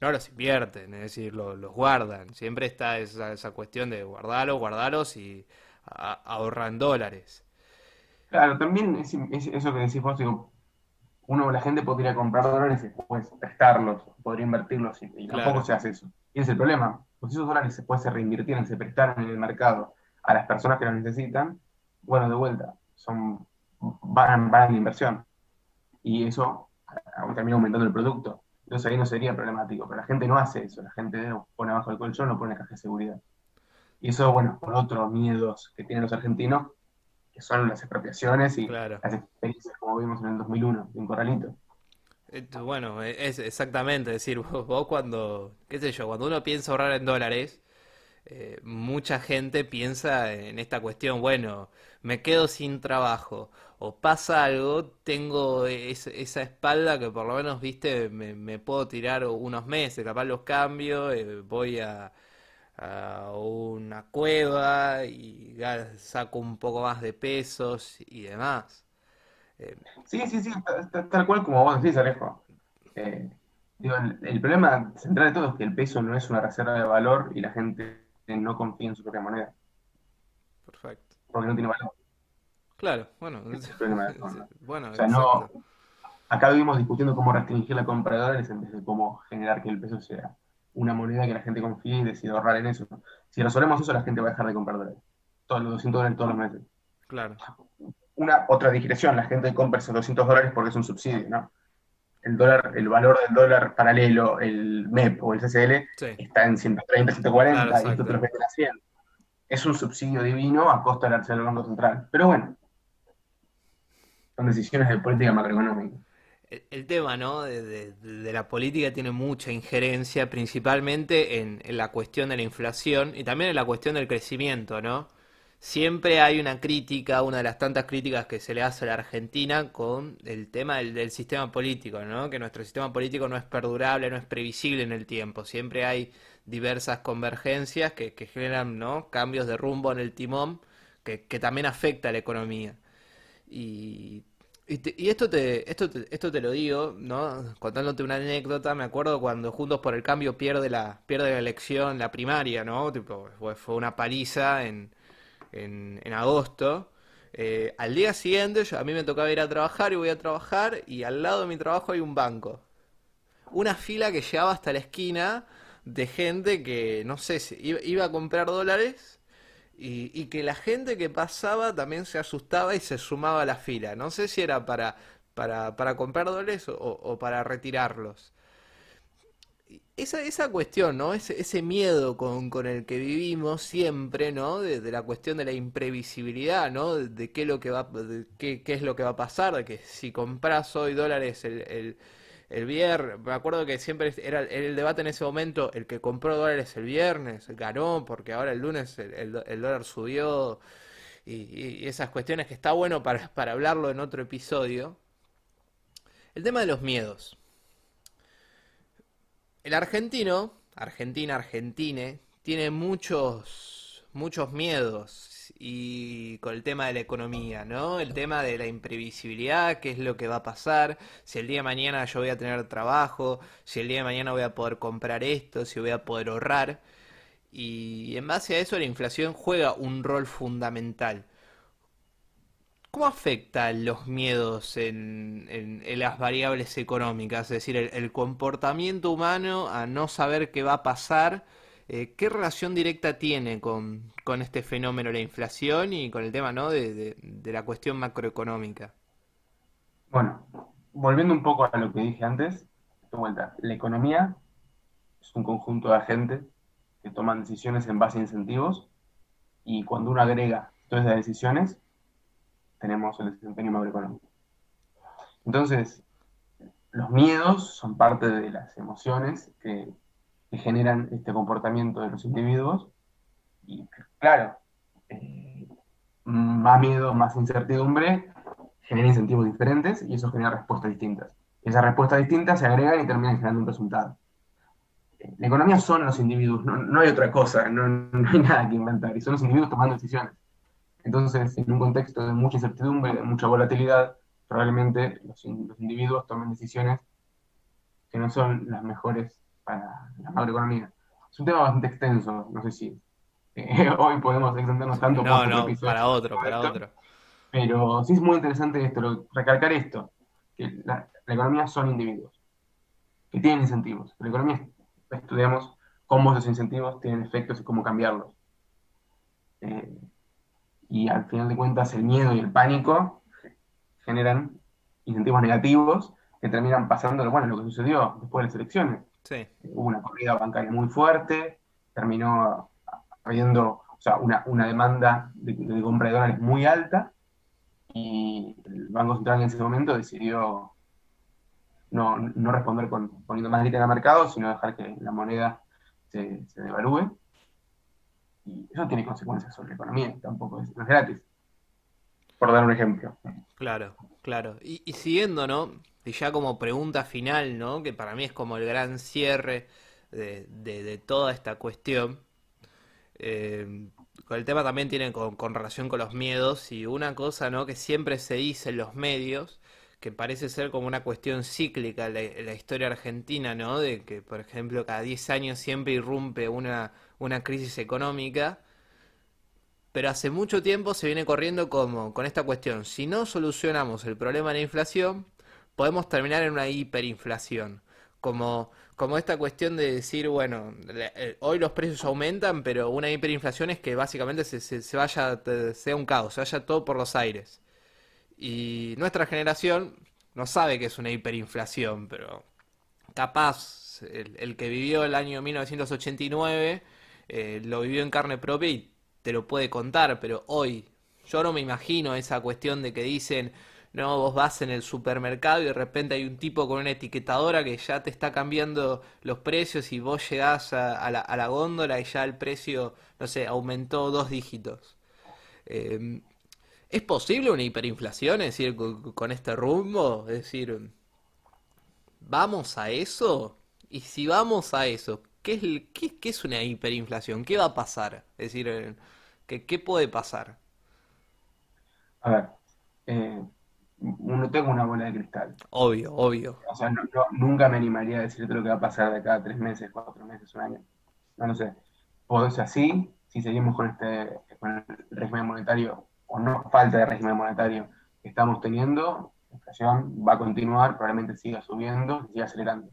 no los invierten, es decir, lo- los guardan. Siempre está esa, esa cuestión de guardarlos, guardarlos y a- ahorran dólares. Claro, también es, es eso que decís vos, digo, uno, la gente podría comprar dólares y después prestarlos, podría invertirlos y, y Claro. tampoco se hace eso. Y ese es el problema. Pues esos dólares después se reinvirtieran, se prestaran en el mercado a las personas que los necesitan, bueno, de vuelta, son, van, van en la inversión. Y eso termina aumentando el producto. Entonces ahí no sería problemático, pero la gente no hace eso. La gente pone abajo el colchón o pone en caja de seguridad. Y eso, bueno, por otros miedos que tienen los argentinos, que son las expropiaciones y Claro. las experiencias como vimos en el 2001, en Corralito. Bueno, es exactamente, es decir, vos, vos cuando, qué sé yo, cuando uno piensa ahorrar en dólares, eh, mucha gente piensa en esta cuestión, bueno, me quedo sin trabajo o pasa algo, tengo es- esa espalda que por lo menos, viste, me, me puedo tirar unos meses, capaz los cambio, eh, voy a, a una cueva y saco un poco más de pesos y demás. Eh, Sí, sí, sí, ta- ta- tal cual como vos decís, Alejo. Eh, digo, el, el problema central de todo es que el peso no es una reserva de valor y la gente no confía en su propia moneda, perfecto. porque no tiene valor. Claro, bueno, es el problema de bueno, O sea, no, acá vivimos discutiendo cómo restringir la compra de dólares en vez de cómo generar que el peso sea una moneda que la gente confíe y decida ahorrar en eso. Si resolvemos eso, la gente va a dejar de comprar dólares. Todos los 200 dólares todos los meses. Claro, Una otra digresión, la gente compra esos 200 dólares porque es un subsidio, ¿no? El dólar, el valor del dólar paralelo, el MEP o el CCL, sí, está en 130, 140 Claro, y esto te lo venden a 100. Es un subsidio divino a costa del del Banco Central. Pero bueno, son decisiones de política macroeconómica. El, tema, ¿no? De, la política tiene mucha injerencia, principalmente en, la cuestión de la inflación y también en la cuestión del crecimiento, ¿no? Siempre hay una crítica, una de las tantas críticas que se le hace a la Argentina con el tema del, sistema político, ¿no? Que nuestro sistema político no es perdurable, no es previsible en el tiempo. Siempre hay diversas convergencias que, que generan, ¿no? Cambios de rumbo en el timón que, que también afecta a la economía. Y, y, te- y esto te, esto te, esto te lo digo, ¿no? Contándote una anécdota, me acuerdo cuando Juntos por el Cambio pierde la, pierde la elección, la primaria, ¿no? Tipo, fue, fue una paliza en, en, en agosto. Eh, al día siguiente, yo- a mí me tocaba ir a trabajar y voy a trabajar y al lado de mi trabajo hay un banco. Una fila que llegaba hasta la esquina de gente que, no sé, si iba, iba a comprar dólares y, que la gente que pasaba también se asustaba y se sumaba a la fila. No sé si era para, para, para comprar dólares o, para retirarlos. Esa, esa cuestión, ¿no? Ese, ese miedo con, con, el que vivimos siempre, ¿no? De, la cuestión de la imprevisibilidad, ¿no? De, qué, lo que va, qué, qué, es lo que va a pasar, de que si compras hoy dólares el viernes, me acuerdo que siempre era el debate en ese momento, el que compró dólares el viernes ganó porque ahora el lunes el, dólar subió y, esas cuestiones que está bueno para, para hablarlo en otro episodio. El tema de los miedos. El argentino, Argentina, Argentine, tiene muchos, muchos miedos y con el tema de la economía, ¿no? El tema de la imprevisibilidad, qué es lo que va a pasar, si el día de mañana yo voy a tener trabajo, si el día de mañana voy a poder comprar esto, si voy a poder ahorrar. Y en base a eso la inflación juega un rol fundamental. ¿Cómo afectan los miedos en, en, las variables económicas? Es decir, el comportamiento humano a no saber qué va a pasar eh, ¿Qué relación directa tiene con, este fenómeno la inflación y con el tema ¿no? de, la cuestión macroeconómica? Bueno, volviendo un poco a lo que dije antes, de la economía es un conjunto de agentes que toman decisiones en base a incentivos y cuando uno agrega todas esas decisiones, tenemos el desempeño macroeconómico. Entonces, los miedos son parte de las emociones que que generan este comportamiento de los individuos. Y claro, eh, más miedo, más incertidumbre, genera incentivos diferentes y eso genera respuestas distintas. esas respuestas distintas se agregan y terminan generando un resultado. La economía son los individuos, no, hay otra cosa, no, no, hay nada que inventar, y son los individuos tomando decisiones. Entonces, en un contexto de mucha incertidumbre, de mucha volatilidad, probablemente los, los individuos tomen decisiones que no son las mejores para la macroeconomía. Es un tema bastante extenso, no sé si eh, hoy podemos extendernos tanto no, no, para otro, para otro. Pero sí es muy interesante esto, recalcar esto, que la, economía son individuos, que tienen incentivos. En la economía estudiamos cómo esos incentivos tienen efectos y cómo cambiarlos. Eh, y al final de cuentas el miedo y el pánico generan incentivos negativos que terminan pasando, bueno, lo que sucedió después de las elecciones. Hubo una corrida bancaria muy fuerte, terminó habiendo una, demanda de, compra de dólares muy alta y el Banco Central en ese momento decidió no, responder con, poniendo más dinero en el mercado, sino dejar que la moneda se, devalúe. Y eso tiene consecuencias sobre la economía, tampoco es, gratis. Por dar un ejemplo. Claro, claro. Y, y siguiendo, ¿no? Y ya como pregunta final, ¿no? Que para mí es como el gran cierre de, toda esta cuestión. Eh, el tema también tiene con, relación con los miedos y una cosa, ¿no? Que siempre se dice en los medios, que parece ser como una cuestión cíclica en la, historia argentina, ¿no? De que, por ejemplo, cada 10 años siempre irrumpe una, una crisis económica pero hace mucho tiempo se viene corriendo como con esta cuestión. Si no solucionamos el problema de la inflación, podemos terminar en una hiperinflación. Como, como esta cuestión de decir, bueno, eh, hoy los precios aumentan, pero una hiperinflación es que básicamente se, se, vaya, sea un caos, se vaya todo por los aires. Y nuestra generación no sabe que es una hiperinflación, pero capaz el, que vivió el año 1989 eh, lo vivió en carne propia y te lo puede contar, pero hoy yo no me imagino esa cuestión de que dicen, no, vos vas en el supermercado y de repente hay un tipo con una etiquetadora que ya te está cambiando los precios y vos llegás a, la, a la, góndola y ya el precio, no sé, aumentó dos dígitos. Em, ¿Es posible una hiperinflación? Es decir, con, este rumbo, es decir, ¿vamos a eso? Y si vamos a eso, ¿qué es, qué, qué es una hiperinflación? ¿Qué va a pasar? Es decir, eh, ¿qué, qué puede pasar? A ver, eh, no tengo una bola de cristal. Obvio, obvio. O sea, nunca me animaría a decirte lo que va a pasar de cada tres meses, cuatro meses, un año. No lo sé. Puede ser así, si seguimos con este con el régimen monetario o no falta de régimen monetario que estamos teniendo, la inflación va a continuar, probablemente siga subiendo, siga acelerando.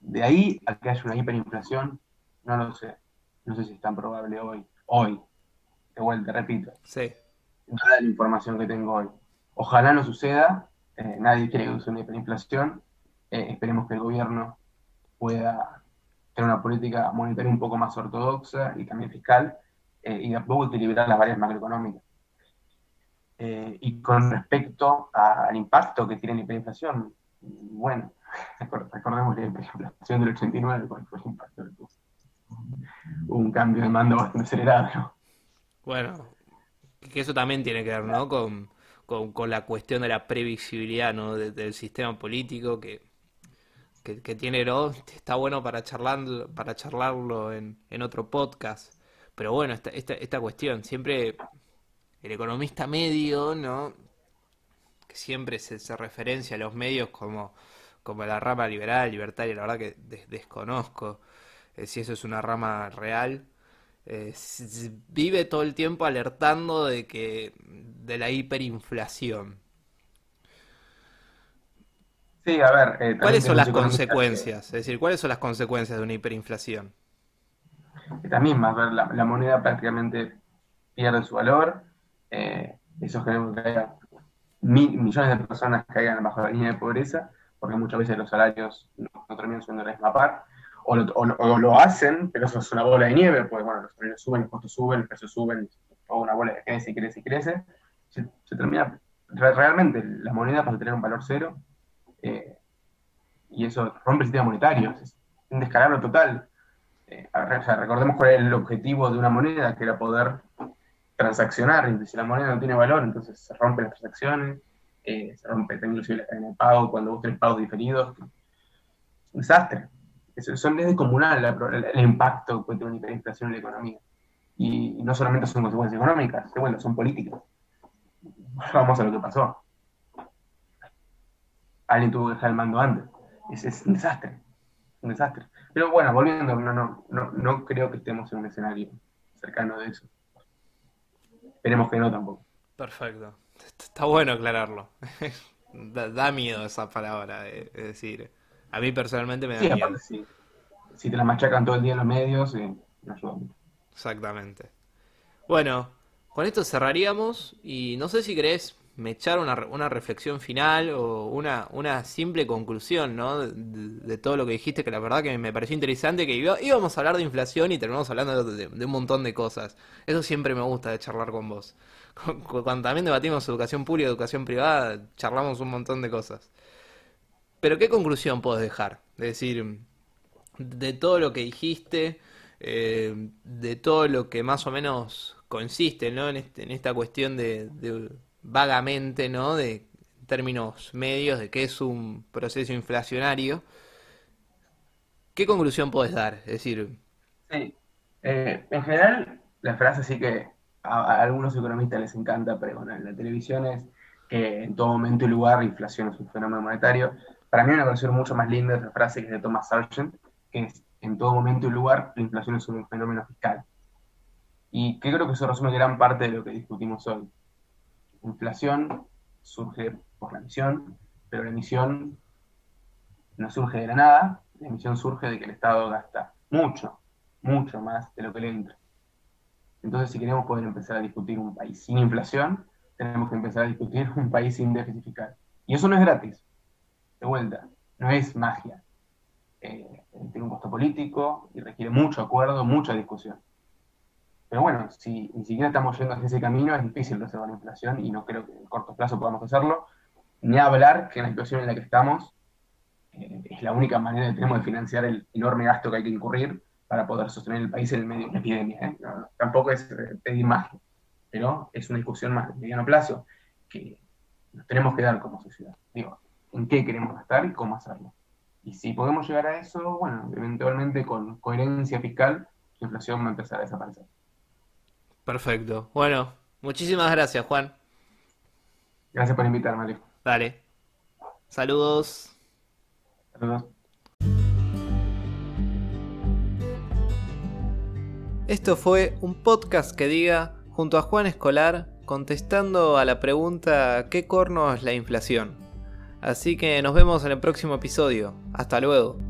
De ahí a que haya una hiperinflación, no lo sé. No sé si es tan probable hoy. Hoy. de vuelta, repito. Sí. Nada la información que tengo hoy. Ojalá no suceda, eh, nadie quiere que use una hiperinflación, eh, esperemos que el gobierno pueda tener una política monetaria un poco más ortodoxa y también fiscal, eh, y de poco equilibrar las varias macroeconómicas. y con respecto al impacto que tiene la hiperinflación, bueno, recordemos que la hiperinflación del 89, fue el impacto Hubo un cambio de mando bastante acelerado. Bueno, que eso también tiene que ver, ¿no? Con, la cuestión de la previsibilidad, ¿no? del sistema político que, que, tiene, ¿no? Está bueno para, charlar, para charlarlo en, en otro podcast. Pero bueno, esta, esta, esta cuestión, siempre el economista medio, ¿no? Que siempre se, se referencia a los medios como, como la rama liberal, libertaria, la verdad que desconozco eh, si eso es una rama real. Eh, vive todo el tiempo alertando de que de la hiperinflación. Sí, a ver. Eh, ¿Cuáles son las consecuencias? Es decir, ¿cuáles son las consecuencias de una hiperinflación? Más ver, la, moneda prácticamente pierde su valor. eso genera que haya millones de personas caigan bajo la línea de pobreza, porque muchas veces los salarios no, terminan siendo la misma par o lo, hacen, pero eso es una bola de nieve, pues bueno, los precios suben, los costos suben, los precios suben, toda una bola de crece y crece y crece, se, termina, realmente la moneda pasa a tener un valor cero, eh, y eso rompe el sistema monetario, es un descalabro total. Eh, recordemos cuál era el objetivo de una moneda, que era poder transaccionar, y si la moneda no tiene valor, entonces se rompen las transacciones, eh, se rompe inclusive la cadena de pago, cuando vos tenés pagos diferidos, un desastre son descomunal el, impacto que tiene una hiperinflación en la economía. Y, no solamente son consecuencias económicas, bueno, son políticas. Vamos a lo que pasó. Alguien tuvo que dejar el mando antes. Es, un desastre. Un desastre. Pero bueno, volviendo, no, no, no, no creo que estemos en un escenario cercano de eso. Esperemos que no tampoco. Perfecto. Está bueno aclararlo. da, miedo esa palabra, es decir, a mí personalmente me da miedo. Si te la machacan todo el día en los medios, eh, no ayuda Exactamente. Bueno, con esto cerraríamos y no sé si querés me echar una, una reflexión final o una, una simple conclusión ¿no? De, todo lo que dijiste, que la verdad que me pareció interesante, que íbamos a hablar de inflación y terminamos hablando de, un montón de cosas. Eso siempre me gusta de charlar con vos. Cuando también debatimos educación pública y educación privada, charlamos un montón de cosas. Pero ¿qué conclusión puedes dejar? Es decir, de todo lo que dijiste, eh, de todo lo que más o menos consiste, ¿no? En, este, esta cuestión de, vagamente, ¿no? De términos medios, de qué es un proceso inflacionario. ¿Qué conclusión puedes dar? Es decir... Sí. Eh, en general, la frase sí que a, algunos economistas les encanta pregonar en la televisión es que en todo momento y lugar la inflación es un fenómeno monetario. Para mí una versión mucho más linda de esa frase que es de Thomas Sargent, que es en todo momento y lugar la inflación es un fenómeno fiscal. Y creo que eso resume gran parte de lo que discutimos hoy. La inflación surge por la emisión, pero la emisión no surge de la nada, la emisión surge de que el Estado gasta mucho, mucho más de lo que le entra. Entonces, si queremos poder empezar a discutir un país sin inflación, tenemos que empezar a discutir un país sin déficit fiscal. Y eso no es gratis de vuelta, no es magia. Eh, tiene un costo político y requiere mucho acuerdo, mucha discusión. Pero bueno, si ni siquiera estamos yendo hacia ese camino, es difícil resolver la inflación y no creo que en corto plazo podamos hacerlo. Ni hablar que en la situación en la que estamos eh, es la única manera que tenemos de financiar el enorme gasto que hay que incurrir para poder sostener el país en el medio de una epidemia. ¿eh? tampoco es pedir magia, pero es una discusión más de mediano plazo que nos tenemos que dar como sociedad. Digo, en qué queremos gastar y cómo hacerlo. Y si podemos llegar a eso, bueno, eventualmente con coherencia fiscal, la inflación va a empezar a desaparecer. Perfecto. Bueno, muchísimas gracias, Juan. Gracias por invitarme, Alejo. Dale. Saludos. Saludos. Esto fue un podcast que diga, junto a Juan Escolar, contestando a la pregunta ¿qué corno es la inflación? Así que nos vemos en el próximo episodio. Hasta luego.